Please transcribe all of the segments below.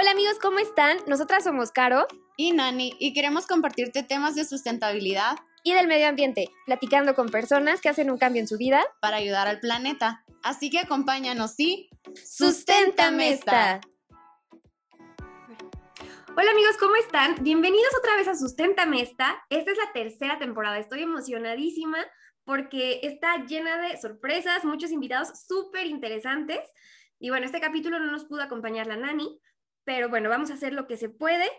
Hola amigos, ¿cómo están? Nosotras somos Caro y Nani y queremos compartirte temas de sustentabilidad y del medio ambiente, platicando con personas que hacen un cambio en su vida para ayudar al planeta. Así que acompáñanos y ¡Susténtame esta! Hola amigos, ¿cómo están? Bienvenidos otra vez a Susténtame esta. Esta es la tercera temporada. Estoy emocionadísima porque está llena de sorpresas, muchos invitados súper interesantes. Y bueno, este capítulo no nos pudo acompañar la Nani, pero bueno, vamos a hacer lo que se puede.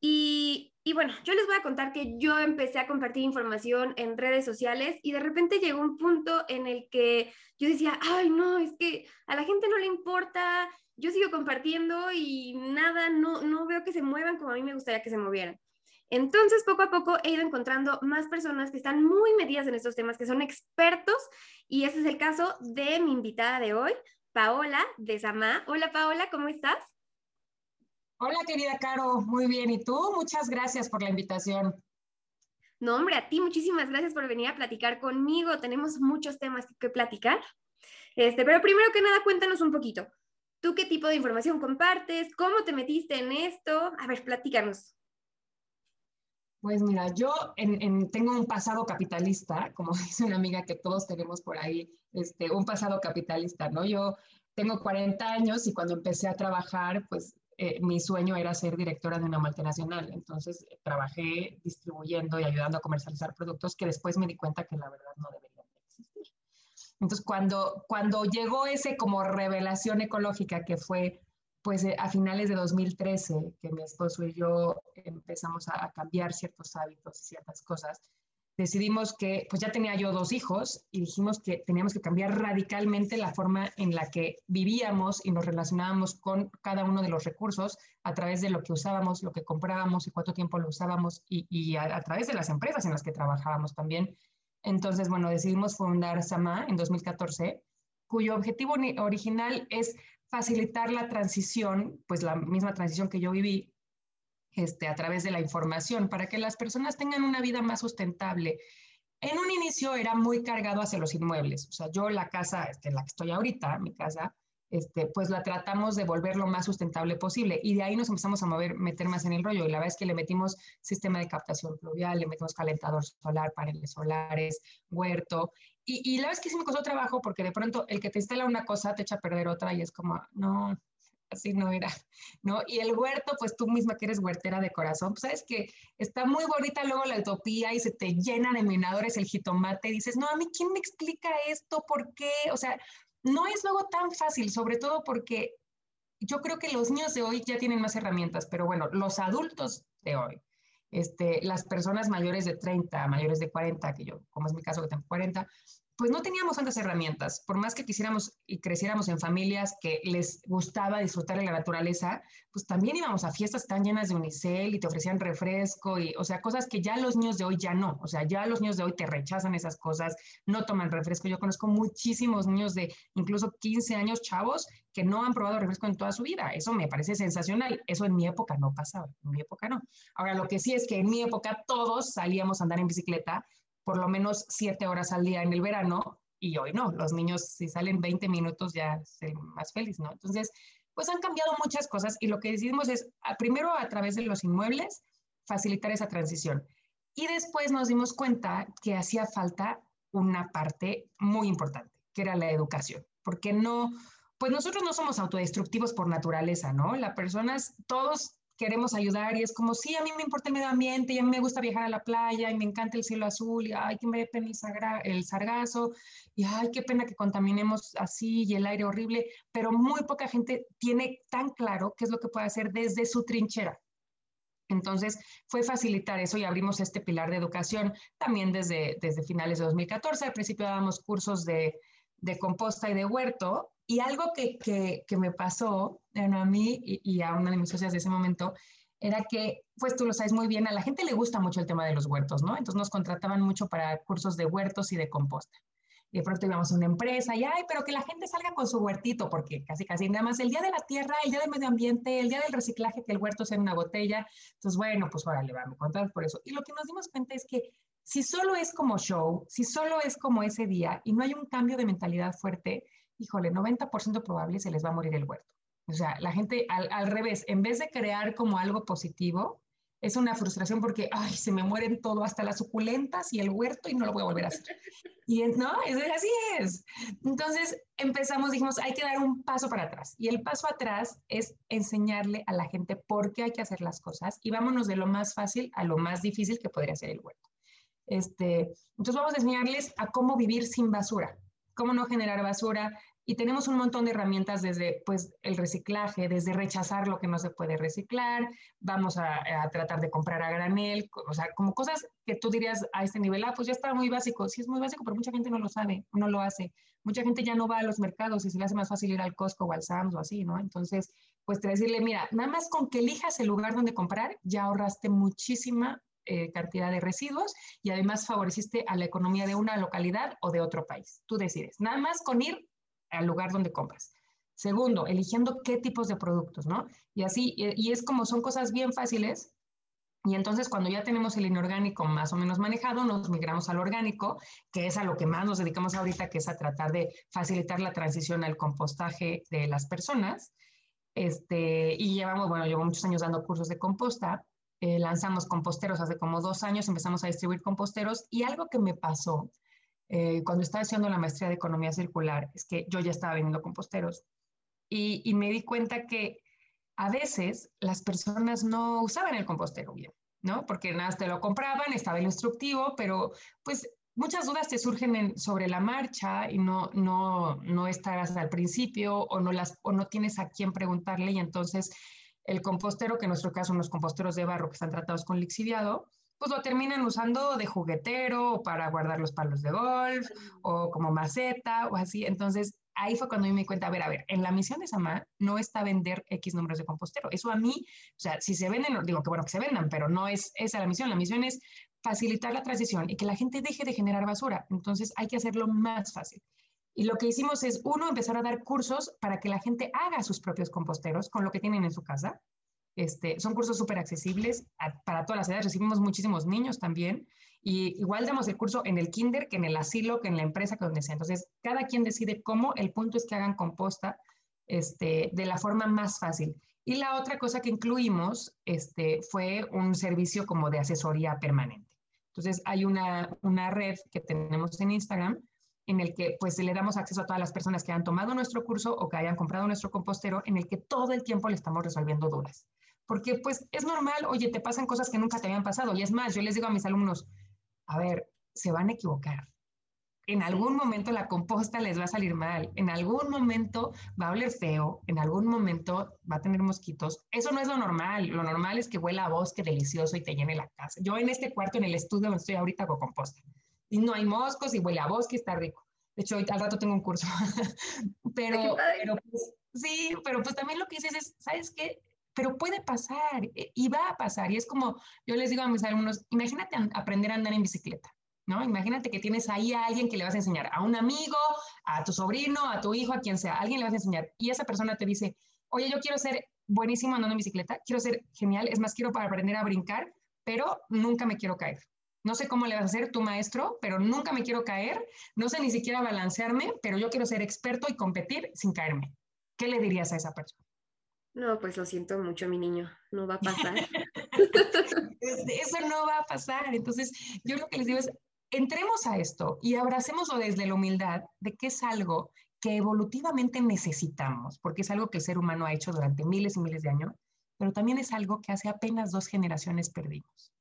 Y, y, bueno, yo les voy a contar que yo empecé a compartir información en redes sociales y de repente llegó un punto en el que yo decía, ay, no, es que a la gente no le importa, yo sigo compartiendo y nada, no, no veo que se muevan como a mí me gustaría que se movieran. Entonces, poco a poco he ido encontrando más personas que están muy metidas en estos temas, que son expertos, y ese es el caso de mi invitada de hoy, Paola de Samá. Hola Paola, ¿cómo estás? Hola, querida Caro, muy bien. ¿Y tú? Muchas gracias por la invitación. No, hombre, a ti muchísimas gracias por venir a platicar conmigo. Tenemos muchos temas que platicar. Este, pero primero que nada, cuéntanos un poquito. ¿Tú qué tipo de información compartes? ¿Cómo te metiste en esto? A ver, platícanos. Pues mira, yo tengo un pasado capitalista, como dice una amiga que todos tenemos por ahí, este, un pasado capitalista, ¿no? Yo tengo 40 años y cuando empecé a trabajar, pues eh, mi sueño era ser directora de una multinacional. Entonces eh, trabajé distribuyendo y ayudando a comercializar productos que después me di cuenta que la verdad no deberían existir. Entonces cuando, cuando llegó ese como revelación ecológica que fue pues eh, a finales de 2013, que mi esposo y yo empezamos a, a cambiar ciertos hábitos y ciertas cosas, decidimos que, pues ya tenía yo dos hijos y dijimos que teníamos que cambiar radicalmente la forma en la que vivíamos y nos relacionábamos con cada uno de los recursos a través de lo que usábamos, lo que comprábamos y cuánto tiempo lo usábamos y, a, través de las empresas en las que trabajábamos también. Entonces, bueno, decidimos fundar Sama en 2014, cuyo objetivo original es facilitar la transición, pues la misma transición que yo viví este, a través de la información para que las personas tengan una vida más sustentable. En un inicio era muy cargado hacia los inmuebles, o sea, yo la casa este, la que estoy ahorita, mi casa, este, pues la tratamos de volver lo más sustentable posible y de ahí nos empezamos a mover, meter más en el rollo y la verdad es que le metimos sistema de captación pluvial, le metimos calentador solar, paneles solares, huerto y, y la verdad es que sí me costó trabajo porque de pronto el que te instala una cosa te echa a perder otra y es como, no, así no era, ¿no? Y el huerto, pues tú misma que eres huertera de corazón, pues sabes que está muy bonita luego la utopía y se te llena de minadores el jitomate y dices, no, a mí, ¿quién me explica esto? ¿Por qué? O sea, no es luego tan fácil, sobre todo porque yo creo que los niños de hoy ya tienen más herramientas, pero bueno, los adultos de hoy, este, las personas mayores de 30, mayores de 40, que yo, como es mi caso que tengo 40, pues no teníamos tantas herramientas. Por más que quisiéramos y creciéramos en familias que les gustaba disfrutar de la naturaleza, pues también íbamos a fiestas tan llenas de unicel y te ofrecían refresco y, o sea, cosas que ya los niños de hoy ya no. O sea, ya los niños de hoy te rechazan esas cosas, no toman refresco. Yo conozco muchísimos niños de incluso 15 años chavos que no han probado refresco en toda su vida. Eso me parece sensacional. Eso en mi época no pasaba. En mi época no. Ahora, lo que sí es que en mi época todos salíamos a andar en bicicleta por lo menos siete horas al día en el verano y hoy no. Los niños si salen 20 minutos ya se más feliz, ¿no? Entonces, pues han cambiado muchas cosas y lo que decidimos es, primero a través de los inmuebles, facilitar esa transición. Y después nos dimos cuenta que hacía falta una parte muy importante, que era la educación, porque no, pues nosotros no somos autodestructivos por naturaleza, ¿no? Las personas, todos queremos ayudar y es como, sí, a mí me importa el medio ambiente y a mí me gusta viajar a la playa y me encanta el cielo azul y ay, que me pena el, sargazo y ay, qué pena que contaminemos así y el aire horrible, pero muy poca gente tiene tan claro qué es lo que puede hacer desde su trinchera. Entonces, fue facilitar eso y abrimos este pilar de educación también desde, desde finales de 2014. Al principio dábamos cursos de, de composta y de huerto y algo que, que, me pasó a mí y, a una de mis socias de ese momento era que, pues tú lo sabes muy bien, a la gente le gusta mucho el tema de los huertos, ¿no? Entonces nos contrataban mucho para cursos de huertos y de composta. Y de pronto íbamos a una empresa y, ay, pero que la gente salga con su huertito, porque casi, casi nada más el día de la tierra, el día del medio ambiente, el día del reciclaje, que el huerto sea en una botella. Entonces, bueno, pues órale, vamos a contar por eso. Y lo que nos dimos cuenta es que si solo es como show, si solo es como ese día y no hay un cambio de mentalidad fuerte, híjole, 90% probable se les va a morir el huerto. O sea, la gente al, al revés, en vez de crear como algo positivo, es una frustración porque, ay, se me mueren todo, hasta las suculentas y el huerto y no lo voy a volver a hacer. Y no, es, así es. Entonces empezamos, dijimos, hay que dar un paso para atrás. Y el paso atrás es enseñarle a la gente por qué hay que hacer las cosas y vámonos de lo más fácil a lo más difícil que podría ser el huerto. Este, entonces vamos a enseñarles a cómo vivir sin basura, cómo no generar basura, y tenemos un montón de herramientas desde pues, el reciclaje, desde rechazar lo que no se puede reciclar, vamos a, tratar de comprar a granel, o sea, como cosas que tú dirías a este nivel, ah, pues ya está muy básico, sí es muy básico, pero mucha gente no lo sabe, no lo hace. Mucha gente ya no va a los mercados y se le hace más fácil ir al Costco o al Sam's o así, ¿no? Entonces, pues te decirle, mira, nada más con que elijas el lugar donde comprar, ya ahorraste muchísima eh, cantidad de residuos y además favoreciste a la economía de una localidad o de otro país. Tú decides. Nada más con ir al lugar donde compras. Segundo, eligiendo qué tipos de productos, ¿no? Y así, y, es como son cosas bien fáciles. Y entonces cuando ya tenemos el inorgánico más o menos manejado, nos migramos al orgánico, que es a lo que más nos dedicamos ahorita, que es a tratar de facilitar la transición al compostaje de las personas. Este, y llevamos, bueno, llevo muchos años dando cursos de composta. Eh, lanzamos composteros hace como dos años, empezamos a distribuir composteros y algo que me pasó eh, cuando estaba haciendo la maestría de economía circular, es que yo ya estaba vendiendo composteros y, y me di cuenta que a veces las personas no usaban el compostero bien, ¿no? Porque nada, te lo compraban, estaba el instructivo, pero pues muchas dudas te surgen sobre la marcha y no, no, no estás al principio o no, las, o no tienes a quién preguntarle y entonces el compostero, que en nuestro caso son los composteros de barro que están tratados con lixiviado, pues lo terminan usando de juguetero para guardar los palos de golf o como maceta o así. Entonces, ahí fue cuando me di cuenta, a ver, a ver, en la misión de Sama no está vender X números de compostero. Eso a mí, o sea, si se venden, digo que bueno que se vendan, pero no es esa la misión. La misión es facilitar la transición y que la gente deje de generar basura. Entonces, hay que hacerlo más fácil. Y lo que hicimos es, uno, empezar a dar cursos para que la gente haga sus propios composteros con lo que tienen en su casa. Este, son cursos súper accesibles para todas las edades. Recibimos muchísimos niños también. Y igual damos el curso en el kinder, que en el asilo, que en la empresa, que donde sea. Entonces, cada quien decide cómo. El punto es que hagan composta este, de la forma más fácil. Y la otra cosa que incluimos este, fue un servicio como de asesoría permanente. Entonces, hay una, una red que tenemos en Instagram en el que pues le damos acceso a todas las personas que han tomado nuestro curso o que hayan comprado nuestro compostero, en el que todo el tiempo le estamos resolviendo dudas porque pues es normal, oye, te pasan cosas que nunca te habían pasado. Y es más, yo les digo a mis alumnos, a ver, se van a equivocar. En algún momento la composta les va a salir mal, en algún momento va a oler feo, en algún momento va a tener mosquitos. Eso no es lo normal. Lo normal es que huela a bosque delicioso y te llene la casa. Yo en este cuarto, en el estudio donde estoy ahorita, hago composta. Y no hay moscos y huele a bosque está rico. De hecho, al rato tengo un curso. pero, pero pues, sí, pero pues también lo que dices es, ¿sabes qué? pero puede pasar eh, y va a pasar. Y es como yo les digo a mis alumnos, imagínate aprender a andar en bicicleta, ¿no? Imagínate que tienes ahí a alguien que le vas a enseñar, a un amigo, a tu sobrino, a tu hijo, a quien sea, alguien le vas a enseñar. Y esa persona te dice, oye, yo quiero ser buenísimo andando en bicicleta, quiero ser genial, es más, quiero para aprender a brincar, pero nunca me quiero caer. No sé cómo le vas a hacer tu maestro, pero nunca me quiero caer, no sé ni siquiera balancearme, pero yo quiero ser experto y competir sin caerme. ¿Qué le dirías a esa persona? No, pues lo siento mucho, mi niño, no va a pasar. Eso no va a pasar. Entonces, yo lo que les digo es, entremos a esto y abracémoslo desde la humildad de que es algo que evolutivamente necesitamos, porque es algo que el ser humano ha hecho durante miles y miles de años, pero también es algo que hace apenas dos generaciones perdimos,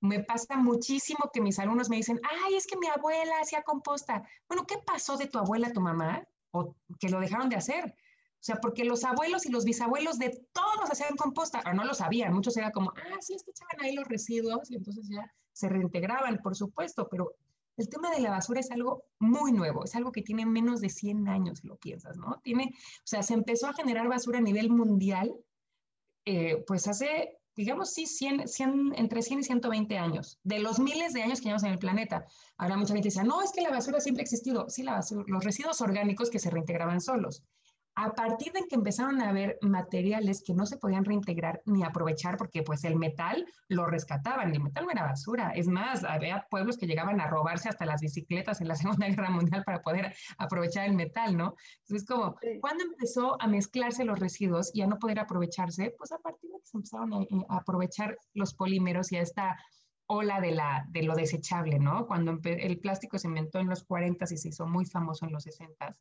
Me pasa muchísimo que mis alumnos me dicen, ay, es que mi abuela hacía composta. Bueno, ¿qué pasó de tu abuela, tu mamá? O que lo dejaron de hacer. O sea, porque los abuelos y los bisabuelos de todos hacían composta, o no lo sabían, muchos era como, ah, sí, es que echaban ahí los residuos y entonces ya se reintegraban, por supuesto, pero el tema de la basura es algo muy nuevo, es algo que tiene menos de 100 años, si lo piensas, ¿no? Tiene, o sea, se empezó a generar basura a nivel mundial, eh, pues hace, digamos, sí, 100, 100, entre 100 y 120 años, de los miles de años que llevamos en el planeta. Ahora mucha gente dice, no, es que la basura siempre ha existido. Sí, la basura, los residuos orgánicos que se reintegraban solos a partir de que empezaron a haber materiales que no se podían reintegrar ni aprovechar porque pues el metal lo rescataban, el metal no era basura, es más, había pueblos que llegaban a robarse hasta las bicicletas en la Segunda Guerra Mundial para poder aprovechar el metal, ¿no? Entonces, como, ¿cuándo empezó a mezclarse los residuos y a no poder aprovecharse? Pues a partir de que se empezaron a, a aprovechar los polímeros y a esta ola de, la, de lo desechable, ¿no? Cuando el plástico se inventó en los 40 y se hizo muy famoso en los 60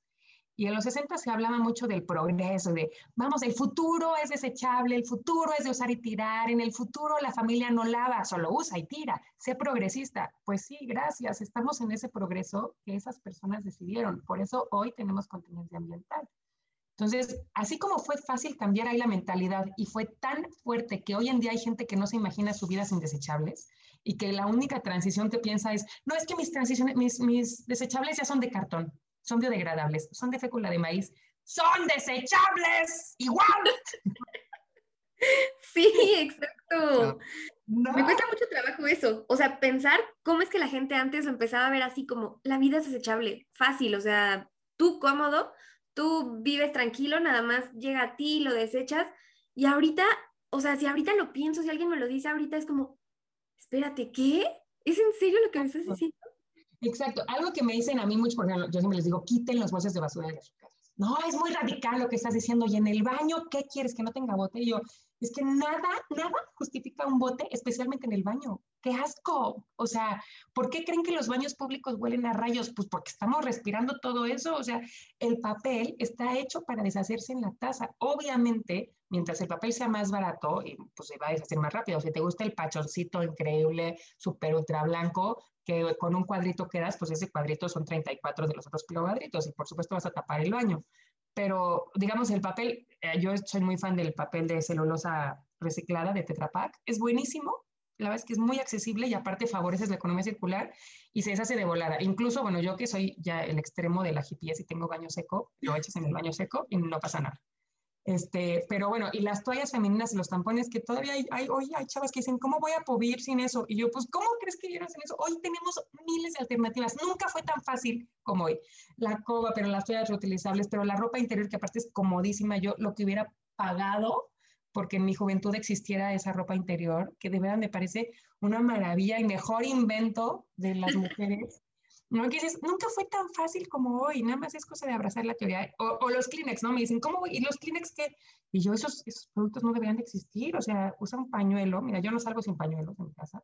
y en los 60 se hablaba mucho del progreso, de, vamos, el futuro es desechable, el futuro es de usar y tirar, en el futuro la familia no lava, solo usa y tira, sé progresista. Pues sí, gracias, estamos en ese progreso que esas personas decidieron. Por eso hoy tenemos contingencia ambiental. Entonces, así como fue fácil cambiar ahí la mentalidad y fue tan fuerte que hoy en día hay gente que no se imagina su vida sin desechables y que la única transición que piensa es, no, es que mis, transiciones, mis, mis desechables ya son de cartón son biodegradables, son de fécula de maíz, son desechables, igual. Sí, exacto. Me cuesta mucho trabajo eso, o sea, pensar cómo es que la gente antes lo empezaba a ver así como, la vida es desechable, fácil, o sea, tú cómodo, tú vives tranquilo, nada más llega a ti, lo desechas, y ahorita, o sea, si ahorita lo pienso, si alguien me lo dice ahorita, es como, espérate, ¿qué? ¿Es en serio lo que me estás diciendo? Exacto. Algo que me dicen a mí mucho, porque yo siempre les digo, quiten los bolsas de basura de sus casas. No, es muy radical lo que estás diciendo. Y en el baño, ¿qué quieres? Que no tenga bote. Y yo, es que nada, nada justifica un bote, especialmente en el baño. ¡Qué asco! O sea, ¿por qué creen que los baños públicos huelen a rayos? Pues porque estamos respirando todo eso. O sea, el papel está hecho para deshacerse en la taza. Obviamente, mientras el papel sea más barato, pues se va a deshacer más rápido. Si te gusta el pachoncito increíble, súper ultra blanco, que con un cuadrito quedas, pues ese cuadrito son 34 de los otros cuadritos y por supuesto vas a tapar el baño. Pero digamos el papel, eh, yo soy muy fan del papel de celulosa reciclada de Tetra Pak, es buenísimo, la verdad es que es muy accesible y aparte favoreces la economía circular y se deshace de volada. Incluso, bueno, yo que soy ya el extremo de la hippie y tengo baño seco, lo echas en el baño seco y no pasa nada. Este, pero bueno, y las toallas femeninas y los tampones que todavía hay, hay, hoy hay chavas que dicen, ¿cómo voy a vivir sin eso? Y yo, pues, ¿cómo crees que vivieron sin eso? Hoy tenemos miles de alternativas. Nunca fue tan fácil como hoy. La coba, pero las toallas reutilizables, pero la ropa interior que aparte es comodísima. Yo lo que hubiera pagado porque en mi juventud existiera esa ropa interior, que de verdad me parece una maravilla y mejor invento de las mujeres ¿no? Que dices, nunca fue tan fácil como hoy, nada más es cosa de abrazar la teoría. O, los Kleenex, ¿no? Me dicen, ¿cómo voy? ¿Y los Kleenex qué? Y yo, esos, esos productos no deberían de existir, o sea, usa un pañuelo, mira, yo no salgo sin pañuelos en mi casa.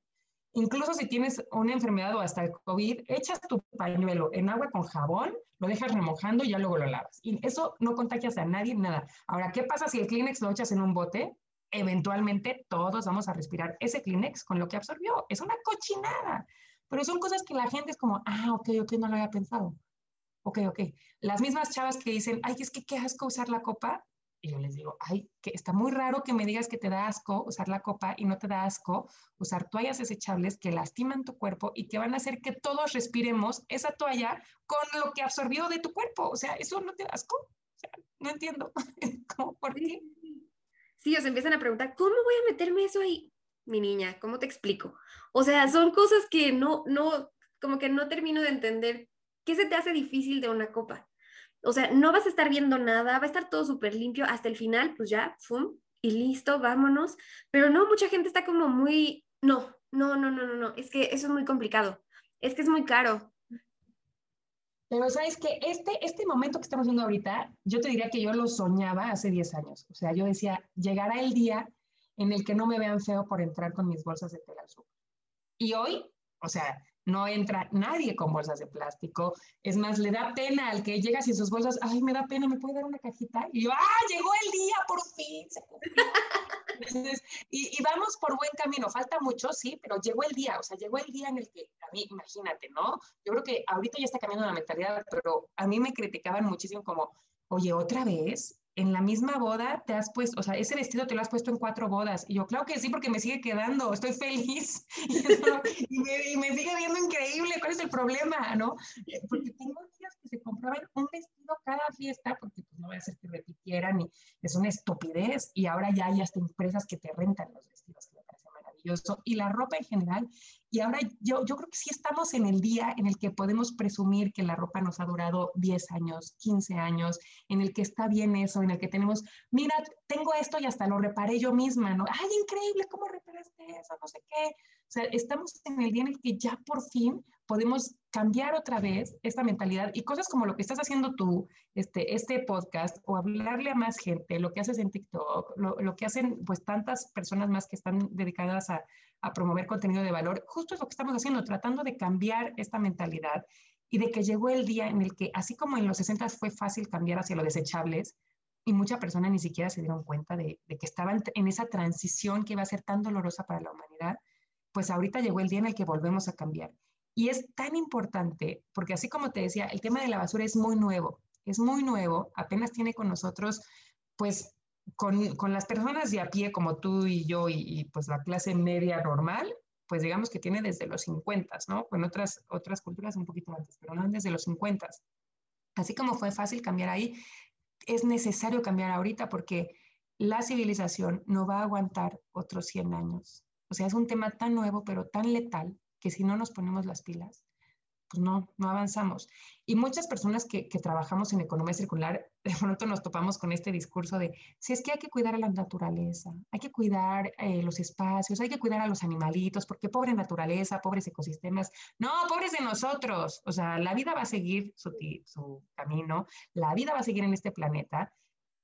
Incluso si tienes una enfermedad o hasta el COVID, echas tu pañuelo en agua con jabón, lo dejas remojando y ya luego lo lavas. Y eso no contagias a nadie, nada. Ahora, ¿qué pasa si el Kleenex lo echas en un bote? Eventualmente todos vamos a respirar ese Kleenex con lo que absorbió. Es una cochinada. Pero son cosas que la gente es como, ah, ok, ok, no lo había pensado. Ok, ok. Las mismas chavas que dicen, ay, es que qué asco usar la copa. Y yo les digo, ay, que está muy raro que me digas que te da asco usar la copa y no te da asco usar toallas desechables que lastiman tu cuerpo y que van a hacer que todos respiremos esa toalla con lo que absorbió de tu cuerpo. O sea, ¿eso no te da asco? O sea, no entiendo. ¿Cómo, ¿Por qué? Sí, os empiezan a preguntar, ¿cómo voy a meterme eso ahí? Mi niña, ¿cómo te explico? O sea, son cosas que no, no, como que no termino de entender. ¿Qué se te hace difícil de una copa? O sea, no vas a estar viendo nada, va a estar todo súper limpio hasta el final, pues ya, ¡fum! Y listo, vámonos. Pero no, mucha gente está como muy, no, no, no, no, no, no, es que eso es muy complicado, es que es muy caro. Pero sabes que este, este momento que estamos viendo ahorita, yo te diría que yo lo soñaba hace 10 años. O sea, yo decía, llegará el día en el que no me vean feo por entrar con mis bolsas de tela al Y hoy, o sea, no entra nadie con bolsas de plástico. Es más, le da pena al que llega sin sus bolsas. Ay, me da pena, ¿me puede dar una cajita? Y yo, ¡ah, llegó el día, por fin! y, y, vamos por buen camino. Falta mucho, sí, pero llegó el día. O sea, llegó el día en el que, a mí, imagínate, ¿no? Yo creo que ahorita ya está cambiando la mentalidad, pero a mí me criticaban muchísimo como, oye, otra vez, en la misma boda te has puesto, o sea, ese vestido te lo has puesto en cuatro bodas. Y yo, claro que sí, porque me sigue quedando, estoy feliz y, me, sigue viendo increíble. ¿Cuál es el problema? ¿No? Eh, porque tengo tías que se compraban un vestido cada fiesta, porque pues, no voy a hacer que repitieran y es una estupidez. Y ahora ya hay hasta empresas que te rentan los vestidos, Y la ropa en general. Y ahora yo, yo creo que sí estamos en el día en el que podemos presumir que la ropa nos ha durado 10 años, 15 años, en el que está bien eso, en el que tenemos, mira, tengo esto y hasta lo reparé yo misma, ¿no? ¡Ay, increíble! ¿Cómo reparaste eso? No sé qué. O sea, estamos en el día en el que ya por fin podemos cambiar otra vez esta mentalidad y cosas como lo que estás haciendo tú, este, este podcast, o hablarle a más gente, lo que haces en TikTok, lo, lo que hacen pues tantas personas más que están dedicadas a, a promover contenido de valor, justo es lo que estamos haciendo, tratando de cambiar esta mentalidad y de que llegó el día en el que, así como en los 60 fue fácil cambiar hacia lo desechables, y muchas personas ni siquiera se dieron cuenta de, de, que estaban en esa transición que iba a ser tan dolorosa para la humanidad, pues ahorita llegó el día en el que volvemos a cambiar. Y es tan importante, porque así como te decía, el tema de la basura es muy nuevo, es muy nuevo, apenas tiene con nosotros, pues, con, con las personas de a pie como tú y yo y, pues la clase media normal, pues digamos que tiene desde los 50, ¿no? Con otras, otras culturas un poquito antes, pero no desde los 50. Así como fue fácil cambiar ahí, es necesario cambiar ahorita porque la civilización no va a aguantar otros 100 años. O sea, es un tema tan nuevo, pero tan letal, que si no nos ponemos las pilas, pues no, no avanzamos. Y muchas personas que, que, trabajamos en economía circular, de pronto nos topamos con este discurso de, si es que hay que cuidar a la naturaleza, hay que cuidar eh, los espacios, hay que cuidar a los animalitos, porque pobre naturaleza, pobres ecosistemas, no, pobres de nosotros, o sea, la vida va a seguir su, su camino, la vida va a seguir en este planeta,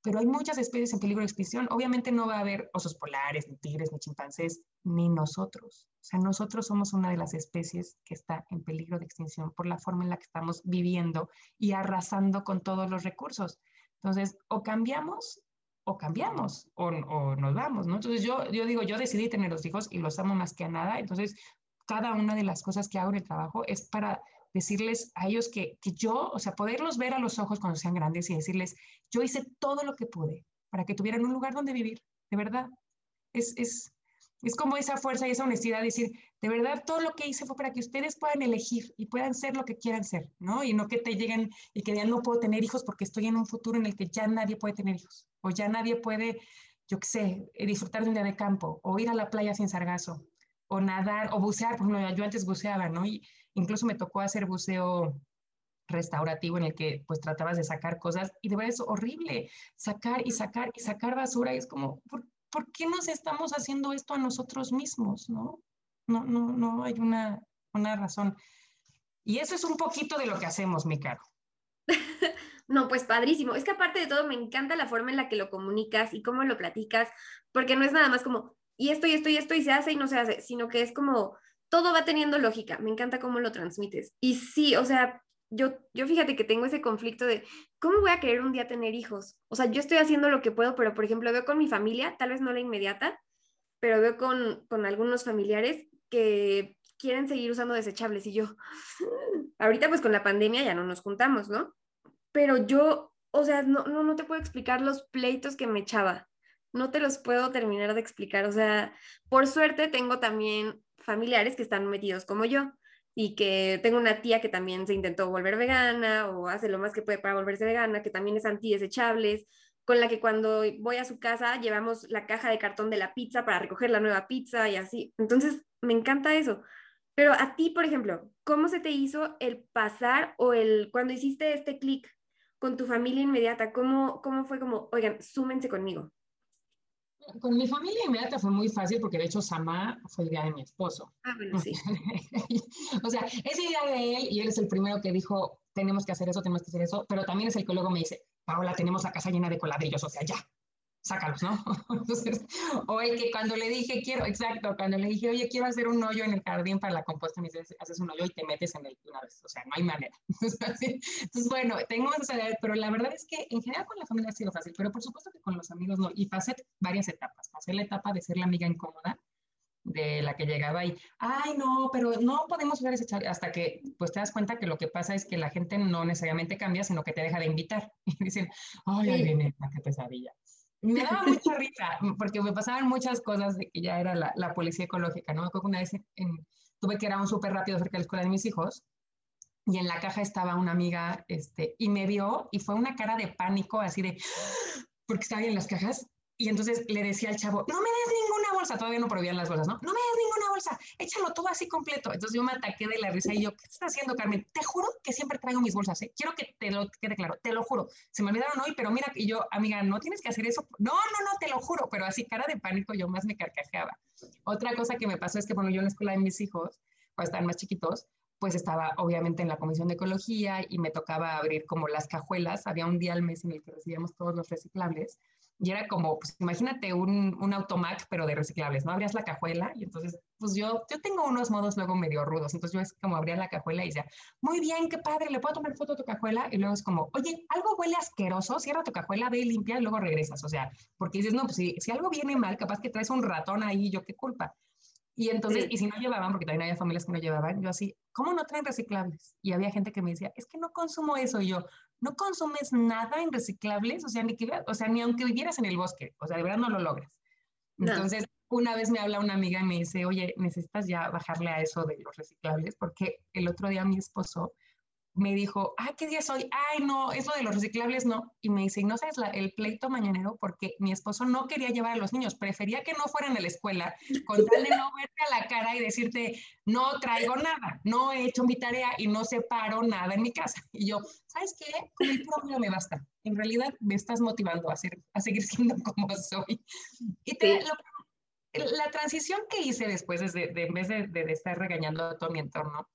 pero hay muchas especies en peligro de extinción. Obviamente no va a haber osos polares, ni tigres, ni chimpancés, ni nosotros. O sea, nosotros somos una de las especies que está en peligro de extinción por la forma en la que estamos viviendo y arrasando con todos los recursos. Entonces, o cambiamos o cambiamos o, o nos vamos, ¿no? Entonces yo, yo digo, yo decidí tener los hijos y los amo más que a nada. Entonces, cada una de las cosas que hago en el trabajo es para decirles a ellos que, que, yo, o sea, poderlos ver a los ojos cuando sean grandes y decirles, yo hice todo lo que pude para que tuvieran un lugar donde vivir, de verdad. Es, es, es como esa fuerza y esa honestidad, decir, de verdad, todo lo que hice fue para que ustedes puedan elegir y puedan ser lo que quieran ser, ¿no? Y no que te lleguen y que digan, no puedo tener hijos porque estoy en un futuro en el que ya nadie puede tener hijos, o ya nadie puede, yo qué sé, disfrutar de un día de campo, o ir a la playa sin sargazo, o nadar, o bucear, por ejemplo, yo antes buceaba, ¿no? Incluso me tocó hacer buceo restaurativo en el que pues tratabas de sacar cosas y de verdad es horrible, sacar y sacar y sacar basura y es como, ¿por, ¿por qué nos estamos haciendo esto a nosotros mismos? No, no, no, no hay una, una razón. Y eso es un poquito de lo que hacemos, mi caro. No, pues padrísimo. Es que aparte de todo, me encanta la forma en la que lo comunicas y cómo lo platicas, porque no es nada más como, y esto y esto y esto y se hace y no se hace, sino que es como, todo va teniendo lógica, me encanta cómo lo transmites. Y sí, o sea, yo, yo fíjate que tengo ese conflicto de cómo voy a querer un día tener hijos. O sea, yo estoy haciendo lo que puedo, pero por ejemplo, veo con mi familia, tal vez no la inmediata, pero veo con, con algunos familiares que quieren seguir usando desechables y yo, ahorita pues con la pandemia ya no nos juntamos, ¿no? Pero yo, o sea, no, no, no te puedo explicar los pleitos que me echaba. No te los puedo terminar de explicar. O sea, por suerte tengo también familiares que están metidos como yo y que tengo una tía que también se intentó volver vegana o hace lo más que puede para volverse vegana, que también es antidesechables, con la que cuando voy a su casa llevamos la caja de cartón de la pizza para recoger la nueva pizza y así. Entonces, me encanta eso. Pero a ti, por ejemplo, ¿cómo se te hizo el pasar o el cuando hiciste este clic con tu familia inmediata? ¿Cómo, ¿Cómo fue como, oigan, súmense conmigo? Con mi familia inmediata fue muy fácil porque de hecho Samá fue el día de mi esposo. Ah, bueno, sí. o sea, es día de él y él es el primero que dijo, tenemos que hacer eso, tenemos que hacer eso, pero también es el que luego me dice, Paola, tenemos la casa llena de coladrillos, o sea, ya, sácalos, ¿no? Entonces, o el que cuando le dije, quiero, exacto, cuando le dije, oye, quiero hacer un hoyo en el jardín para la composta, me dice, haces un hoyo y te metes en él una vez, o sea, no hay manera. Entonces, bueno, tengo esa idea, pero la verdad es que en general con la familia ha sido fácil, pero por supuesto que con los amigos no, y pasé varias etapas, pasé la etapa de ser la amiga incómoda, de la que llegaba y, ay, no, pero no podemos ver ese chat hasta que pues te das cuenta que lo que pasa es que la gente no necesariamente cambia, sino que te deja de invitar. Y dicen, ay, ahí viene, qué pesadilla. Me daba mucha risa, porque me pasaban muchas cosas de que ya era la, la policía ecológica, ¿no? Me acuerdo que una vez en, tuve que ir a un súper rápido cerca de la escuela de mis hijos, y en la caja estaba una amiga, este, y me vio, y fue una cara de pánico, así de, porque estaba en las cajas, y entonces le decía al chavo, no me des ninguna bolsa, todavía no prohibían las bolsas, ¿no? No me des ninguna bolsa, échalo todo así completo. Entonces yo me ataqué de la risa y yo, ¿qué estás haciendo, Carmen? Te juro que siempre traigo mis bolsas, ¿eh? Quiero que te lo quede claro, te lo juro. Se me olvidaron hoy, pero mira, y yo, amiga, no tienes que hacer eso. No, no, no, te lo juro, pero así cara de pánico yo más me carcajeaba. Otra cosa que me pasó es que, bueno, yo en la escuela de mis hijos, cuando estaban más chiquitos, pues estaba obviamente en la comisión de ecología y me tocaba abrir como las cajuelas. Había un día al mes en el que recibíamos todos los reciclables y era como, pues imagínate un, un automac, pero de reciclables, ¿no? Abrías la cajuela y entonces, pues yo, yo tengo unos modos luego medio rudos, entonces yo es como abría la cajuela y decía, muy bien, qué padre, ¿le puedo tomar foto a tu cajuela? Y luego es como, oye, algo huele asqueroso, cierra tu cajuela, ve y limpia y luego regresas, o sea, porque dices, no, pues si, si algo viene mal, capaz que traes un ratón ahí, yo qué culpa. Y entonces, y si no llevaban, porque también había familias que no llevaban, yo así, ¿cómo no traen reciclables? Y había gente que me decía, es que no consumo eso. Y yo, no consumes nada en reciclables, o sea, ni, que, o sea, ni aunque vivieras en el bosque, o sea, de verdad no lo logras. Entonces, una vez me habla una amiga y me dice, oye, necesitas ya bajarle a eso de los reciclables, porque el otro día mi esposo me dijo, ah, ¿qué día soy? Ay, no, eso de los reciclables no. Y me dice, no sabes la, el pleito mañanero porque mi esposo no quería llevar a los niños, prefería que no fueran a la escuela, con tal de no verte a la cara y decirte, no traigo nada, no he hecho mi tarea y no separo nada en mi casa. Y yo, ¿sabes qué? Con el puro me basta. En realidad me estás motivando a, ser, a seguir siendo como soy. Y te, la transición que hice después, de, de, en vez de, de estar regañando a todo mi entorno,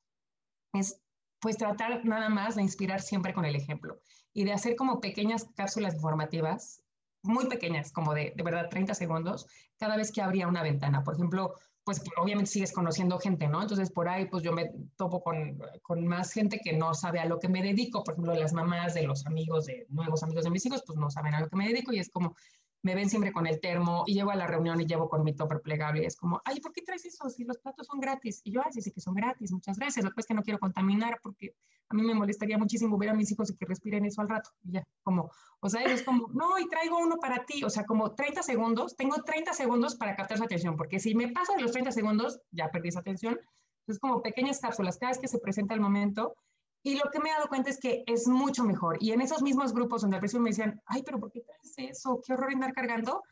es pues tratar nada más de inspirar siempre con el ejemplo y de hacer como pequeñas cápsulas informativas, muy pequeñas, como de, de verdad 30 segundos, cada vez que abría una ventana. Por ejemplo, pues obviamente sigues conociendo gente, ¿no? Entonces por ahí pues yo me topo con, con, más gente que no sabe a lo que me dedico, por ejemplo, las mamás de los amigos, de nuevos amigos de mis hijos, pues no saben a lo que me dedico y es como, me ven siempre con el termo y llego a la reunión y llevo con mi topper plegable y es como, ay, ¿por qué traes eso si los platos son gratis? Y yo, ay, sí, sí que son gratis, muchas gracias. Lo que es que no quiero contaminar porque a mí me molestaría muchísimo ver a mis hijos y que respiren eso al rato. Y ya, como, o sea, es como, no, y traigo uno para ti. O sea, como 30 segundos, tengo 30 segundos para captar su atención, porque si me paso de los 30 segundos, ya perdí esa atención. Es como pequeñas cápsulas, cada vez que se presenta el momento, y lo que me he dado cuenta es que es mucho mejor. Y en esos mismos grupos donde al principio me decían, ay, pero ¿por qué traes eso? Qué horror andar cargando.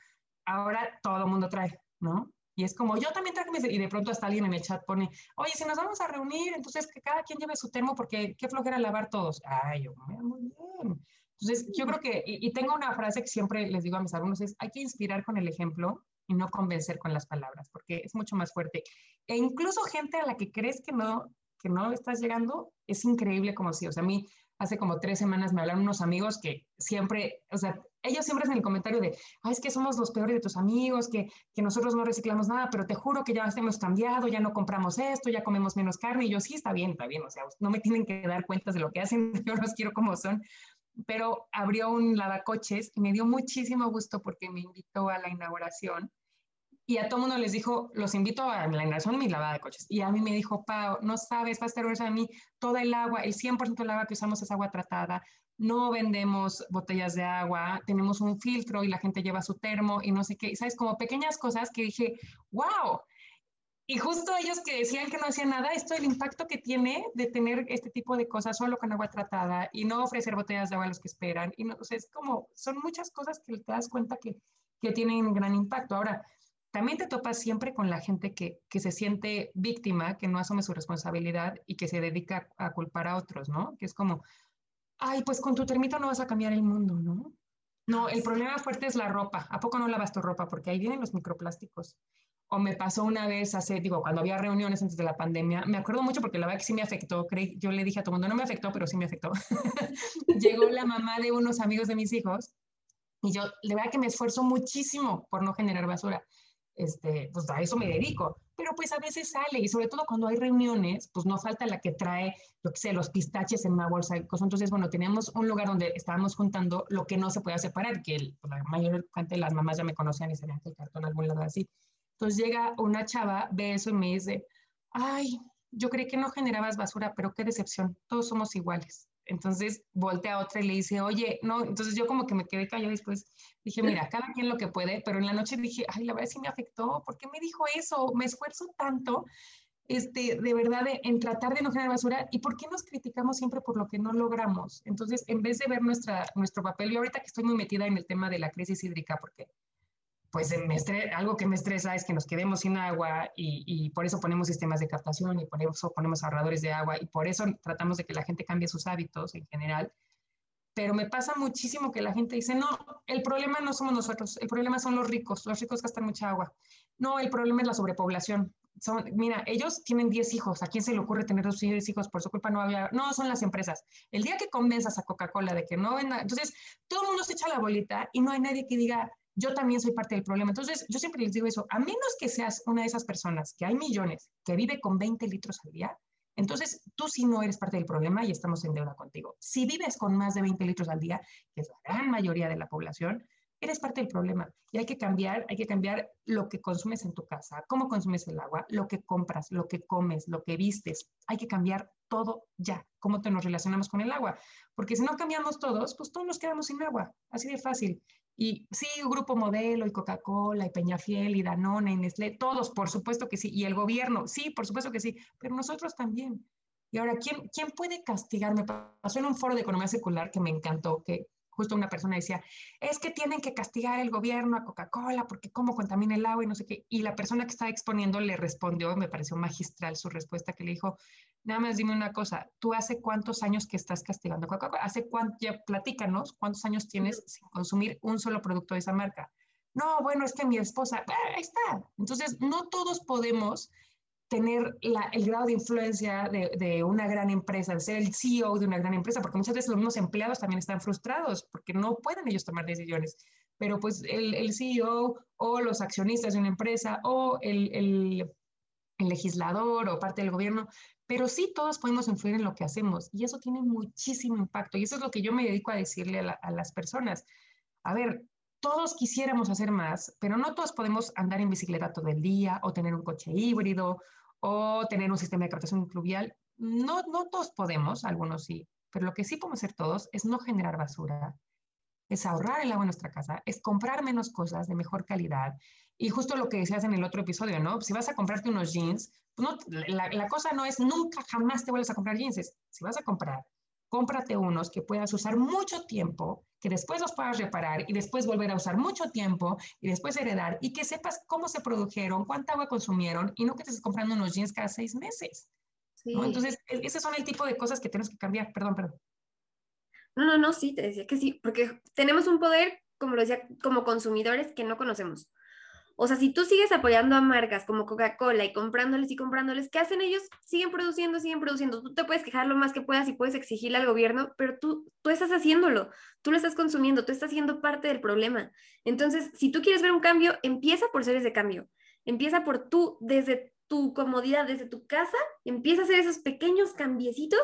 Ahora todo el mundo trae, ¿no? Y es como, yo también traigo mis... Y de pronto hasta alguien en el chat pone, oye, si nos vamos a reunir, entonces que cada quien lleve su termo porque qué flojera lavar todos. Ay, yo, muy bien. Entonces, yo creo que, y, y, tengo una frase que siempre les digo a mis alumnos, es, hay que inspirar con el ejemplo y no convencer con las palabras, porque es mucho más fuerte. E incluso gente a la que crees que no, que no estás llegando, es increíble como si, o sea, a mí hace como tres semanas me hablaron unos amigos que siempre, o sea, ellos siempre hacen el comentario de, ay, es que somos los peores de tus amigos, que, que nosotros no reciclamos nada, pero te juro que ya hemos cambiado, ya no compramos esto, ya comemos menos carne, y yo sí, está bien, está bien, o sea, no me tienen que dar cuentas de lo que hacen, yo los quiero como son, pero abrió un lavacoches y me dio muchísimo gusto porque me invitó a la inauguración y a todo mundo les dijo, los invito a la inauguración mi lavada de coches. Y a mí me dijo, Pau, no sabes, va a estar a mí toda el agua, el 100% del agua que usamos es agua tratada, no vendemos botellas de agua, tenemos un filtro y la gente lleva su termo y no sé qué, sabes, como pequeñas cosas que dije, wow. Y justo ellos que decían que no hacían nada, esto el impacto que tiene de tener este tipo de cosas solo con agua tratada y no ofrecer botellas de agua a los que esperan. Y no, o sea, es como, son muchas cosas que te das cuenta que, que tienen gran impacto. Ahora, también te topas siempre con la gente que, que, se siente víctima, que no asume su responsabilidad y que se dedica a, culpar a otros, ¿no? Que es como, ay, pues con tu termito no vas a cambiar el mundo, ¿no? No, el problema fuerte es la ropa. ¿A poco no lavas tu ropa? Porque ahí vienen los microplásticos. O me pasó una vez hace, digo, cuando había reuniones antes de la pandemia, me acuerdo mucho porque la verdad que sí me afectó. Creí, yo le dije a todo el mundo, no me afectó, pero sí me afectó. Llegó la mamá de unos amigos de mis hijos y yo, de verdad que me esfuerzo muchísimo por no generar basura este, pues a eso me dedico. Pero pues a veces sale y sobre todo cuando hay reuniones, pues no falta la que trae, lo que sé, los pistaches en una bolsa y cosas. Entonces, bueno, teníamos un lugar donde estábamos juntando lo que no se podía separar, que el, pues, la mayor parte de las mamás ya me conocían y sabían que el cartón algún lado así. Entonces llega una chava, ve eso y me dice, ay, yo creí que no generabas basura, pero qué decepción, todos somos iguales. Entonces voltea a otra y le dice, oye, no, entonces yo como que me quedé callada después. Dije, mira, cada quien lo que puede, pero en la noche dije, ay, la verdad sí me afectó, ¿por qué me dijo eso? Me esfuerzo tanto, este, de verdad, en tratar de no generar basura y por qué nos criticamos siempre por lo que no logramos. Entonces, en vez de ver nuestra, nuestro papel, y ahorita que estoy muy metida en el tema de la crisis hídrica, porque pues me algo que me estresa es que nos quedemos sin agua y, por eso ponemos sistemas de captación y por eso ponemos ahorradores de agua y por eso tratamos de que la gente cambie sus hábitos en general. Pero me pasa muchísimo que la gente dice, no, el problema no somos nosotros, el problema son los ricos, los ricos gastan mucha agua. No, el problema es la sobrepoblación. Son, mira, ellos tienen 10 hijos, ¿a quién se le ocurre tener 10 hijos? Por su culpa no había, no, son las empresas. El día que convenzas a Coca-Cola de que no venda, entonces todo el mundo se echa la bolita y no hay nadie que diga, yo también soy parte del problema. Entonces, yo siempre les digo eso, a menos que seas una de esas personas, que hay millones, que vive con 20 litros al día, entonces tú sí no eres parte del problema y estamos en deuda contigo. Si vives con más de 20 litros al día, que es la gran mayoría de la población, eres parte del problema y hay que cambiar, hay que cambiar lo que consumes en tu casa, cómo consumes el agua, lo que compras, lo que comes, lo que vistes. Hay que cambiar todo ya, cómo te nos relacionamos con el agua, porque si no cambiamos todos, pues todos nos quedamos sin agua, así de fácil. Y sí, Grupo Modelo y Coca-Cola y Peñafiel y Danone y Nestlé, todos, por supuesto que sí. Y el gobierno, sí, por supuesto que sí, pero nosotros también. Y ahora, ¿quién, quién puede castigarme? Pasó en un foro de economía circular que me encantó, que justo una persona decía, es que tienen que castigar el gobierno a Coca-Cola porque cómo contamina el agua y no sé qué. Y la persona que estaba exponiendo le respondió, me pareció magistral su respuesta, que le dijo, nada más dime una cosa, ¿tú hace cuántos años que estás castigando Coca-Cola? ¿Hace cuánto, ya platícanos, cuántos años tienes sin consumir un solo producto de esa marca? No, bueno, es que mi esposa, ah, ahí está. Entonces, no todos podemos tener el grado de influencia de, una gran empresa, de ser el CEO de una gran empresa, porque muchas veces los mismos empleados también están frustrados porque no pueden ellos tomar decisiones. Pero pues el, el CEO o los accionistas de una empresa o el, el, legislador o parte del gobierno, pero sí todos podemos influir en lo que hacemos y eso tiene muchísimo impacto y eso es lo que yo me dedico a decirle a, a las personas. A ver, todos quisiéramos hacer más, pero no todos podemos andar en bicicleta todo el día o tener un coche híbrido o tener un sistema de captación fluvial. No, todos podemos, algunos sí, pero lo que sí podemos hacer todos es no generar basura, es ahorrar el agua en nuestra casa, es comprar menos cosas de mejor calidad. Y justo lo que decías en el otro episodio, ¿no? Si vas a comprarte unos jeans, pues no, la, la, cosa no es nunca, jamás te vuelves a comprar jeans. Es, si vas a comprar, cómprate unos que puedas usar mucho tiempo, que después los puedas reparar y después volver a usar mucho tiempo y después heredar y que sepas cómo se produjeron, cuánta agua consumieron y no que te estés comprando unos jeans cada seis meses. Entonces, e, ese son el tipo de cosas que tenemos que cambiar. Perdón, perdón. No, no, no, sí, te decía que sí, porque tenemos un poder, como lo decía, como consumidores que no conocemos. O sea, si tú sigues apoyando a marcas como Coca-Cola y comprándoles y comprándoles, ¿qué hacen ellos? Siguen produciendo, siguen produciendo. Tú te puedes quejar lo más que puedas y puedes exigirle al gobierno, pero tú, tú estás haciéndolo, tú lo estás consumiendo, tú estás siendo parte del problema. Entonces, si tú quieres ver un cambio, empieza por ser ese cambio. Empieza por tú, desde tu comodidad, desde tu casa, empieza a hacer esos pequeños cambiecitos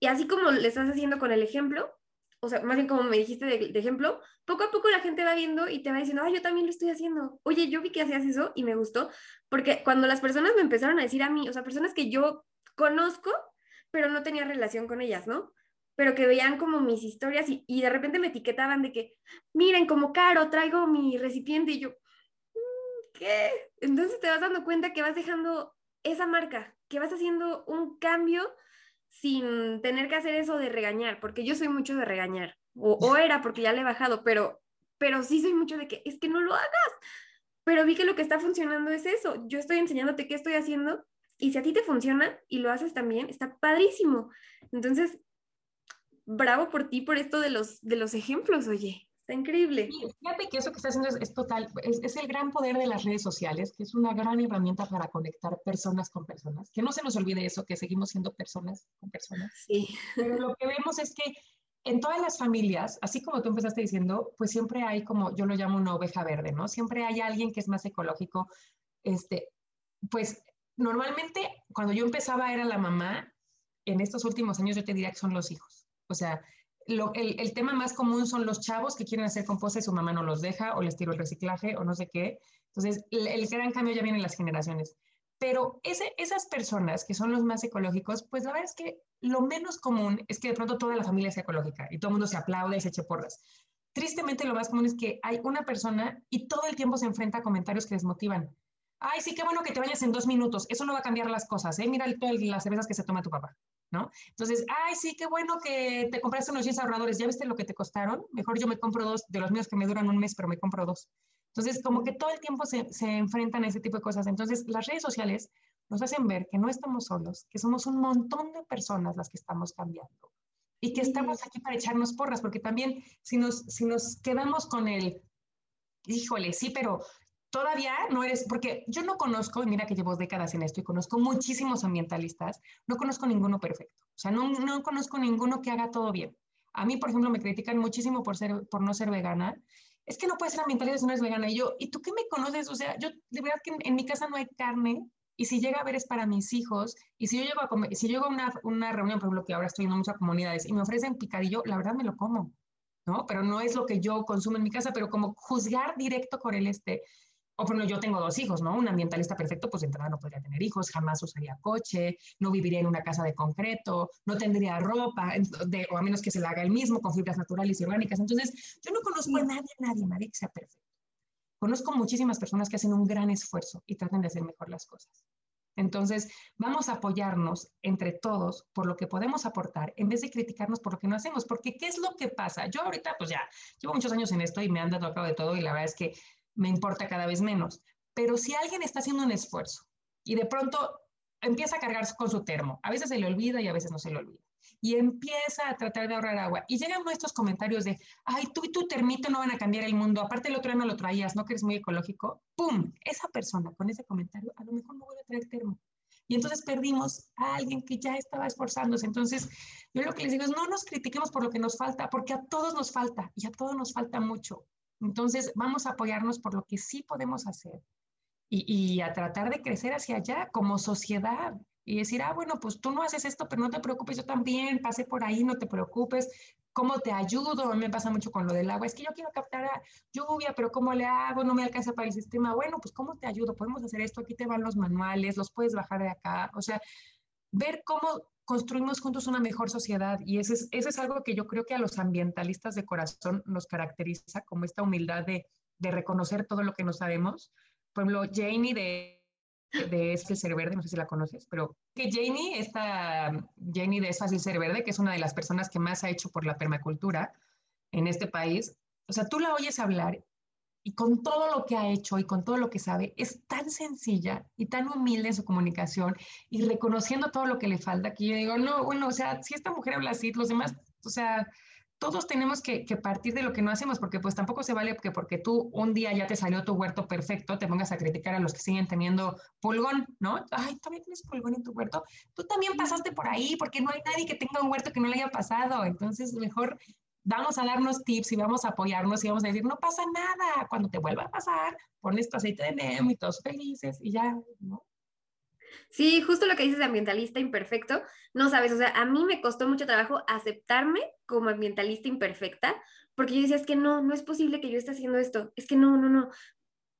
y así como le estás haciendo con el ejemplo, o sea, más bien como me dijiste de, ejemplo, poco a poco la gente va viendo y te va diciendo, ay, yo también lo estoy haciendo. Oye, yo vi que hacías eso y me gustó, porque cuando las personas me empezaron a decir a mí, o sea, personas que yo conozco, pero no tenía relación con ellas, ¿no? Pero que veían como mis historias y, y de repente me etiquetaban de que, miren, como caro, traigo mi recipiente y yo, mm, ¿qué? Entonces te vas dando cuenta que vas dejando esa marca, que vas haciendo un cambio sin tener que hacer eso de regañar, porque yo soy mucho de regañar, o, era porque ya le he bajado, pero, pero sí soy mucho de que es que no lo hagas, pero vi que lo que está funcionando es eso, yo estoy enseñándote qué estoy haciendo y si a ti te funciona y lo haces también, está padrísimo. Entonces, bravo por ti por esto de los, de los ejemplos, oye increíble. fíjate que eso que está haciendo es, total, es, el gran poder de las redes sociales, que es una gran herramienta para conectar personas con personas. Que no se nos olvide eso, que seguimos siendo personas con personas. Sí. Pero lo que vemos es que en todas las familias, así como tú empezaste diciendo, pues siempre hay como, yo lo llamo una oveja verde, ¿no? Siempre hay alguien que es más ecológico. Este, pues normalmente cuando yo empezaba era la mamá, en estos últimos años yo te diría que son los hijos. O sea, el, tema más común son los chavos que quieren hacer composta y su mamá no los deja o les tiro el reciclaje o no sé qué. Entonces, el, gran cambio ya viene en las generaciones. Pero esas personas que son los más ecológicos, pues la verdad es que lo menos común es que de pronto toda la familia sea ecológica y todo el mundo se aplaude y se eche porras. Tristemente, lo más común es que hay una persona y todo el tiempo se enfrenta a comentarios que desmotivan. Ay, sí, qué bueno que te vayas en dos minutos. Eso no va a cambiar las cosas, ¿eh? Mira todas las cervezas que se toma tu papá. ¿No? Entonces, ay, sí, qué bueno que te compraste unos jeans ahorradores, ¿ya viste lo que te costaron? Mejor yo me compro dos de los míos que me duran un mes, pero me compro dos. Entonces, como que todo el tiempo se, se enfrentan a ese tipo de cosas. Entonces, las redes sociales nos hacen ver que no estamos solos, que somos un montón de personas las que estamos cambiando y que estamos aquí para echarnos porras, porque también si nos, si nos quedamos con el, híjole, sí, pero todavía no eres, porque yo no conozco, y mira que llevo décadas en esto y conozco muchísimos ambientalistas, no conozco ninguno perfecto, o sea, no, no conozco ninguno que haga todo bien. A mí, por ejemplo, me critican muchísimo por, ser, por no ser vegana. Es que no puedes ser ambientalista si no eres vegana. Y yo, ¿y tú qué me conoces? O sea, yo de verdad que en mi casa no hay carne y si llega a ver es para mis hijos, y si yo llego a, comer, si llego a una, una, reunión, por ejemplo, que ahora estoy en muchas comunidades, y me ofrecen picadillo, la verdad me lo como, ¿no? Pero no es lo que yo consumo en mi casa, pero como juzgar directo con el este, o por ejemplo, yo tengo dos hijos, ¿no? Un ambientalista perfecto, pues de entrada no podría tener hijos, jamás usaría coche, no viviría en una casa de concreto, no tendría ropa, de, o a menos que se la haga él mismo con fibras naturales y orgánicas. Entonces, yo no conozco a nadie, nadie, nadie que sea perfecto. Conozco muchísimas personas que hacen un gran esfuerzo y tratan de hacer mejor las cosas. Entonces, vamos a apoyarnos entre todos por lo que podemos aportar en vez de criticarnos por lo que no hacemos, porque ¿qué es lo que pasa? Yo ahorita, pues ya, llevo muchos años en esto y me han dado a cabo de todo y la verdad es que me importa cada vez menos. Pero si alguien está haciendo un esfuerzo y de pronto empieza a cargarse con su termo, a veces se le olvida y a veces no se le olvida y empieza a tratar de ahorrar agua. Y llegan nuestros comentarios de, ay, tú y tu termito no van a cambiar el mundo, aparte el otro año lo traías, ¿no? Que eres muy ecológico. ¡Pum! Esa persona con ese comentario a lo mejor no vuelve a traer termo. Y entonces perdimos a alguien que ya estaba esforzándose. Entonces, yo lo que les digo es, no nos critiquemos por lo que nos falta, porque a todos nos falta y a todos nos falta mucho. Entonces, vamos a apoyarnos por lo que sí podemos hacer y, a tratar de crecer hacia allá como sociedad y decir, ah, bueno, pues tú no haces esto, pero no te preocupes, yo también pasé por ahí, no te preocupes, ¿cómo te ayudo? A mí me pasa mucho con lo del agua, es que yo quiero captar lluvia, pero ¿cómo le hago? No me alcanza para el sistema. Bueno, pues ¿cómo te ayudo? Podemos hacer esto, aquí te van los manuales, los puedes bajar de acá, o sea, ver cómo construimos juntos una mejor sociedad y eso es, eso es algo que yo creo que a los ambientalistas de corazón nos caracteriza, como esta humildad de, de reconocer todo lo que no sabemos. Por ejemplo, Janie de de Es Ser Verde, no sé si la conoces, pero que Janie, esta Janie de Es Fácil Ser Verde, que es una de las personas que más ha hecho por la permacultura en este país, o sea, tú la oyes hablar y con todo lo que ha hecho y con todo lo que sabe, es tan sencilla y tan humilde en su comunicación y reconociendo todo lo que le falta, que yo digo, no, bueno, o sea, si esta mujer habla así, los demás, o sea, todos tenemos que, partir de lo que no hacemos, porque pues tampoco se vale que porque tú un día ya te salió tu huerto perfecto, te pongas a criticar a los que siguen teniendo pulgón, ¿no? Ay, todavía tienes pulgón en tu huerto. Tú también pasaste por ahí, porque no hay nadie que tenga un huerto que no le haya pasado. Entonces, mejor vamos a darnos tips y vamos a apoyarnos y vamos a decir, no pasa nada, cuando te vuelva a pasar, pones tu aceite de neem y todos felices y ya, ¿no? Sí, justo lo que dices de ambientalista imperfecto, no sabes, o sea, a mí me costó mucho trabajo aceptarme como ambientalista imperfecta, porque yo decía, es que no, no es posible que yo esté haciendo esto, es que no, no, no.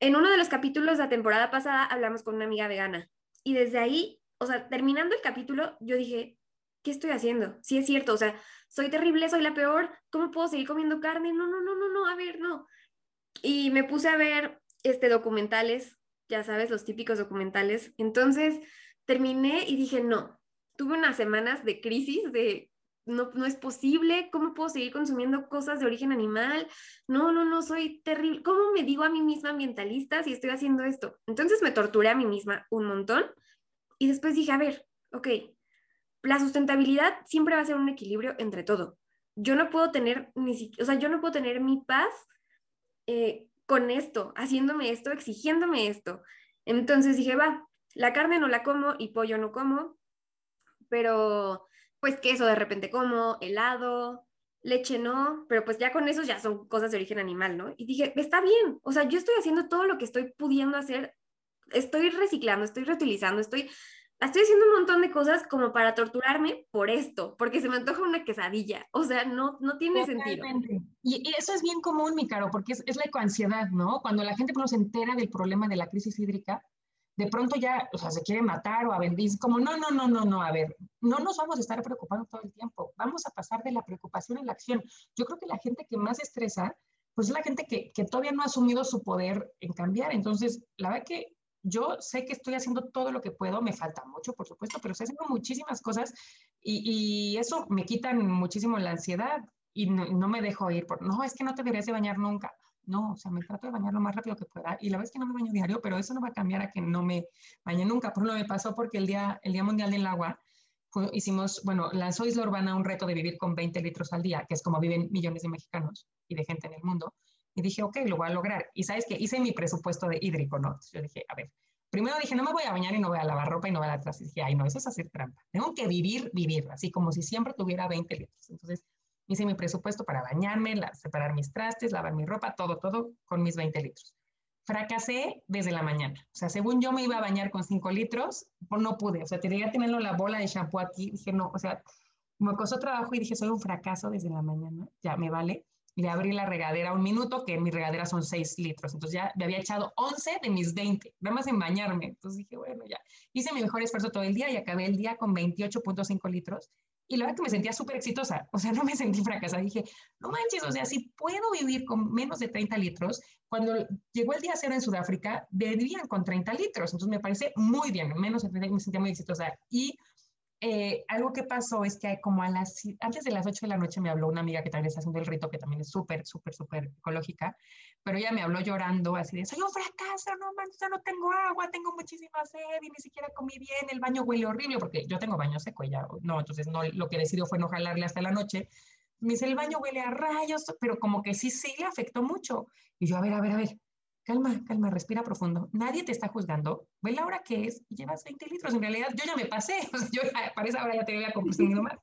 En uno de los capítulos de la temporada pasada hablamos con una amiga vegana y desde ahí, o sea, terminando el capítulo, yo dije, ¿qué estoy haciendo? Sí es cierto, o sea, soy terrible, soy la peor, ¿cómo puedo seguir comiendo carne? No, no, no, no, no, a ver, no. Y me puse a ver este documentales ya sabes, los típicos documentales. Entonces terminé y dije, no, tuve unas semanas de crisis de, no, no es posible, ¿cómo puedo seguir consumiendo cosas de origen animal? No, no, no, soy terrible. ¿Cómo me digo a mí misma ambientalista si estoy haciendo esto? Entonces me torturé a mí misma un montón y después dije, a ver, ok, la sustentabilidad siempre va a ser un equilibrio entre todo. Yo no puedo tener ni o sea, yo no puedo tener mi paz eh, con esto, haciéndome esto, exigiéndome esto. Entonces dije, va, la carne no la como y pollo no como, pero pues queso de repente como, helado, leche no, pero pues ya con eso ya son cosas de origen animal, ¿no? Y dije, está bien, o sea, yo estoy haciendo todo lo que estoy pudiendo hacer, estoy reciclando, estoy reutilizando, estoy estoy haciendo un montón de cosas como para torturarme por esto, porque se me antoja una quesadilla. O sea, no, no tiene sentido. Y, eso es bien común, mi caro, porque es, es la ecoansiedad, ¿no? Cuando la gente no se entera del problema de la crisis hídrica, de pronto ya, o sea, se quiere matar o a vender, como, no, no, no, no, no, a ver, no nos vamos a estar preocupando todo el tiempo, vamos a pasar de la preocupación a la acción. Yo creo que la gente que más estresa, pues es la gente que, que todavía no ha asumido su poder en cambiar. Entonces, la verdad que yo sé que estoy haciendo todo lo que puedo, me falta mucho, por supuesto, pero estoy haciendo muchísimas cosas y, eso me quita muchísimo la ansiedad y no, me dejo ir por, no, es que no te deberías de bañar nunca. no, o sea, me trato de bañar lo más rápido que pueda y la vez que no me baño diario, pero eso no va a cambiar a que no me bañe nunca. Por ejemplo, me pasó porque el Día, el día Mundial del Agua hicimos, bueno, lanzó Isla Urbana un reto de vivir con 20 litros al día, que es como viven millones de mexicanos y de gente en el mundo. Y dije, ok, lo voy a lograr. Y sabes que hice mi presupuesto de hídrico, ¿no? Entonces yo dije, a ver, primero dije, no me voy a bañar y no voy a lavar ropa y no voy a atrás. Y dije, ay, no, eso es hacer trampa. Tengo que vivir, vivir, así como si siempre tuviera 20 litros. Entonces hice mi presupuesto para bañarme, separar mis trastes, lavar mi ropa, todo, todo con mis 20 litros. Fracasé desde la mañana. O sea, según yo me iba a bañar con 5 litros, pues no pude. O sea, tenía teniendo la bola de shampoo aquí. Dije, no, o sea, me costó trabajo y dije, soy un fracaso desde la mañana. Ya me vale le abrí la regadera un minuto, que mi regadera son 6 litros. Entonces ya me había echado 11 de mis 20, nada más en bañarme. Entonces dije, bueno, ya. Hice mi mejor esfuerzo todo el día y acabé el día con 28.5 litros. Y la verdad que me sentía súper exitosa, o sea, no me sentí fracasada. Dije, no manches, o sea, si puedo vivir con menos de 30 litros, cuando llegó el día cero en Sudáfrica, vivían con 30 litros. Entonces me parece muy bien, menos de 30, me sentía muy exitosa. Y eh, algo que pasó es que como a las, antes de las 8 de la noche me habló una amiga que también está haciendo el rito, que también es súper, súper, súper ecológica, pero ella me habló llorando así de, soy un fracaso, no manches, no tengo agua, tengo muchísima sed y ni siquiera comí bien, el baño huele horrible, porque yo tengo baño seco ya, no, entonces no, lo que decidió fue no jalarle hasta la noche. Me dice, el baño huele a rayos, pero como que sí, sí le afectó mucho. Y yo, a ver, a ver, a ver, calma, calma, respira profundo. Nadie te está juzgando. Ve la hora que es y llevas 20 litros. En realidad, yo ya me pasé. O sea, yo ya, para esa hora ya te había más.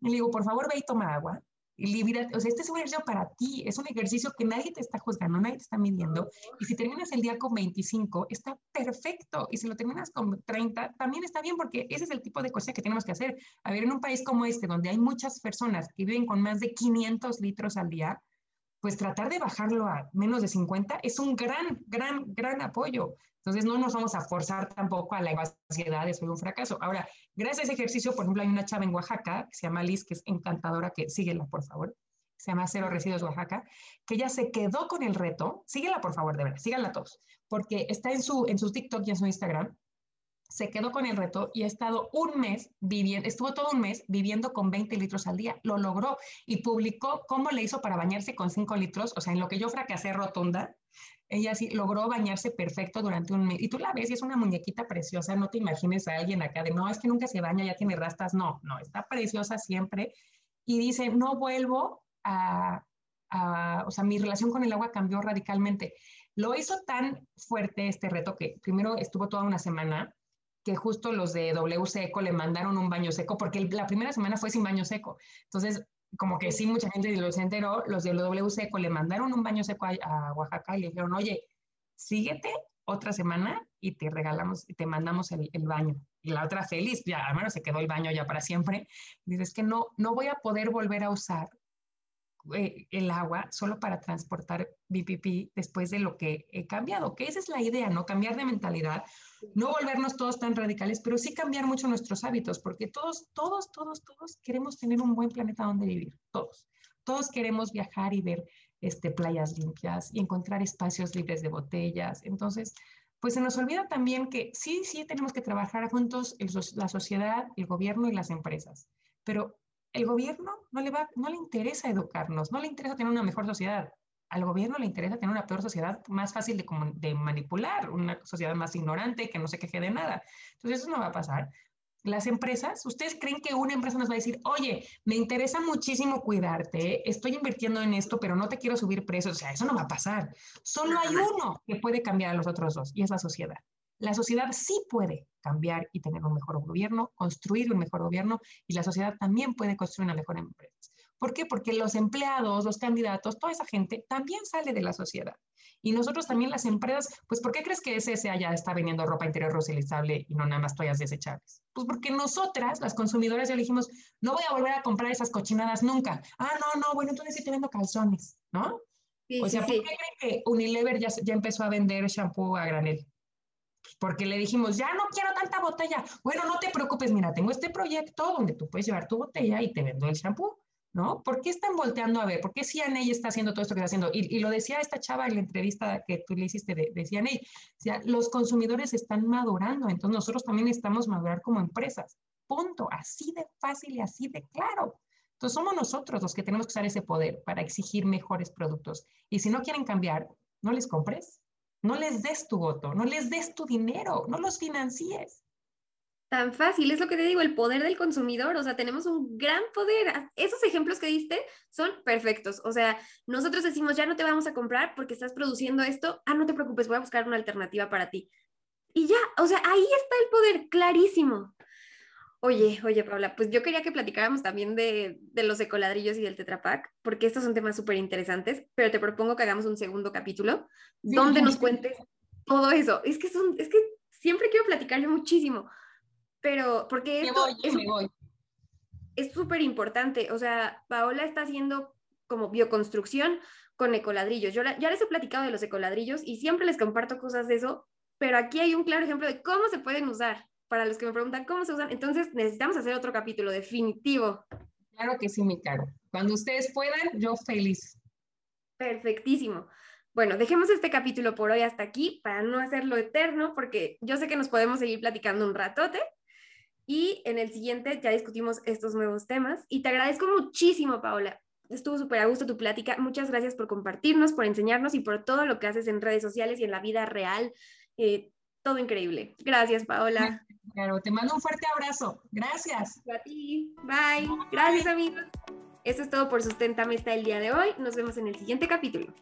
Y le digo, por favor, ve y toma agua. O sea, este es un ejercicio para ti, es un ejercicio que nadie te está juzgando, nadie te está midiendo. Y si terminas el día con 25, está perfecto. Y si lo terminas con 30, también está bien, porque ese es el tipo de cosas que tenemos que hacer. A ver, en un país como este, donde hay muchas personas que viven con más de 500 litros al día, pues tratar de bajarlo a menos de 50 es un gran, gran, gran apoyo. Entonces no nos vamos a forzar tampoco a la ansiedad de soy un fracaso. Ahora, gracias a ese ejercicio, por ejemplo, hay una chava en Oaxaca que se llama Liz, que es encantadora, que síguela, por favor. Se llama Cero Residuos Oaxaca, que ella se quedó con el reto. Síguela, por favor, de verdad, síganla todos, porque está en su, en sus TikTok y en su Instagram se quedó con el reto y ha estado un mes viviendo, estuvo todo un mes viviendo con 20 litros al día. Lo logró y publicó cómo le hizo para bañarse con 5 litros. O sea, en lo que yo fracasé rotunda, ella sí logró bañarse perfecto durante un mes. Y tú la ves y es una muñequita preciosa. No te imagines a alguien acá de, no, es que nunca se baña, ya tiene rastas. No, no, está preciosa siempre. Y dice, no vuelvo a, a, o sea, mi relación con el agua cambió radicalmente. Lo hizo tan fuerte este reto que primero estuvo toda una semana que justo los de W Seco le mandaron un baño seco, porque la primera semana fue sin baño seco. Entonces, como que sí, mucha gente lo se enteró, los de W Seco le mandaron un baño seco a, Oaxaca y le dijeron, oye, síguete otra semana y te regalamos y te mandamos el, baño. Y la otra feliz, ya al menos se quedó el baño ya para siempre. Dices que no, no voy a poder volver a usar eh, el agua solo para transportar BPP después de lo que he cambiado, que esa es la idea, ¿no? Cambiar de mentalidad, no volvernos todos tan radicales, pero sí cambiar mucho nuestros hábitos, porque todos, todos, todos, todos queremos tener un buen planeta donde vivir, todos. Todos queremos viajar y ver este, playas limpias y encontrar espacios libres de botellas. Entonces, pues se nos olvida también que sí, sí tenemos que trabajar juntos la sociedad, el gobierno y las empresas, pero el gobierno no le, va, no le interesa educarnos, no le interesa tener una mejor sociedad. Al gobierno le interesa tener una peor sociedad más fácil de, de manipular, una sociedad más ignorante que no se queje de nada. Entonces eso no va a pasar. Las empresas, ¿ustedes creen que una empresa nos va a decir, oye, me interesa muchísimo cuidarte, estoy invirtiendo en esto, pero no te quiero subir precios? O sea, eso no va a pasar. Solo hay uno que puede cambiar a los otros dos y es la sociedad. La sociedad sí puede cambiar y tener un mejor gobierno, construir un mejor gobierno y la sociedad también puede construir una mejor empresa. ¿Por qué? Porque los empleados, los candidatos, toda esa gente también sale de la sociedad. Y nosotros también las empresas, pues ¿por qué crees que SSA ya está vendiendo ropa interior reutilizable y no nada más toallas desechables? Pues porque nosotras, las consumidoras, ya dijimos, no voy a volver a comprar esas cochinadas nunca. Ah, no, no, bueno, entonces sí te vendo calzones, ¿no? o sea, ¿por qué creen que Unilever ya, ya empezó a vender shampoo a granel? Porque le dijimos, ya no quiero tanta botella. Bueno, no te preocupes, mira, tengo este proyecto donde tú puedes llevar tu botella y te vendo el shampoo, ¿no? ¿Por qué están volteando a ver? ¿Por qué CNA está haciendo todo esto que está haciendo? Y, lo decía esta chava en la entrevista que tú le hiciste de, de los consumidores están madurando, entonces nosotros también estamos madurar como empresas. Punto, así de fácil y así de claro. Entonces somos nosotros los que tenemos que usar ese poder para exigir mejores productos. Y si no quieren cambiar, no les compres, no les des tu voto, no les des tu dinero, no los financies. Tan fácil, es lo que te digo, el poder del consumidor, o sea, tenemos un gran poder. Esos ejemplos que diste son perfectos, o sea, nosotros decimos, ya no te vamos a comprar porque estás produciendo esto, ah, no te preocupes, voy a buscar una alternativa para ti. Y ya, o sea, ahí está el poder, clarísimo. Oye, oye, Paula, pues yo quería que platicáramos también de, los ecoladrillos y del Tetrapac, porque estos son temas súper interesantes, pero te propongo que hagamos un segundo capítulo donde nos cuentes todo eso. Es que, son, es que siempre quiero platicar yo muchísimo, pero porque esto es súper importante. O sea, Paola está haciendo como bioconstrucción con ecoladrillos. Yo ya les he platicado de los ecoladrillos y siempre les comparto cosas de eso, pero aquí hay un claro ejemplo de cómo se pueden usar para los que me preguntan cómo se usan. Entonces necesitamos hacer otro capítulo definitivo. Claro que sí, mi caro. Cuando ustedes puedan, yo feliz. Perfectísimo. Bueno, dejemos este capítulo por hoy hasta aquí para no hacerlo eterno, porque yo sé que nos podemos seguir platicando un ratote. Y en el siguiente ya discutimos estos nuevos temas. Y te agradezco muchísimo, Paola. Estuvo súper a gusto tu plática. Muchas gracias por compartirnos, por enseñarnos y por todo lo que haces en redes sociales y en la vida real. Eh, todo increíble. Gracias, Paola. Claro, te mando un fuerte abrazo. Gracias. A ti. Bye. Gracias, amigos. Eso es todo por Susténtame hasta el día de hoy. Nos vemos en el siguiente capítulo.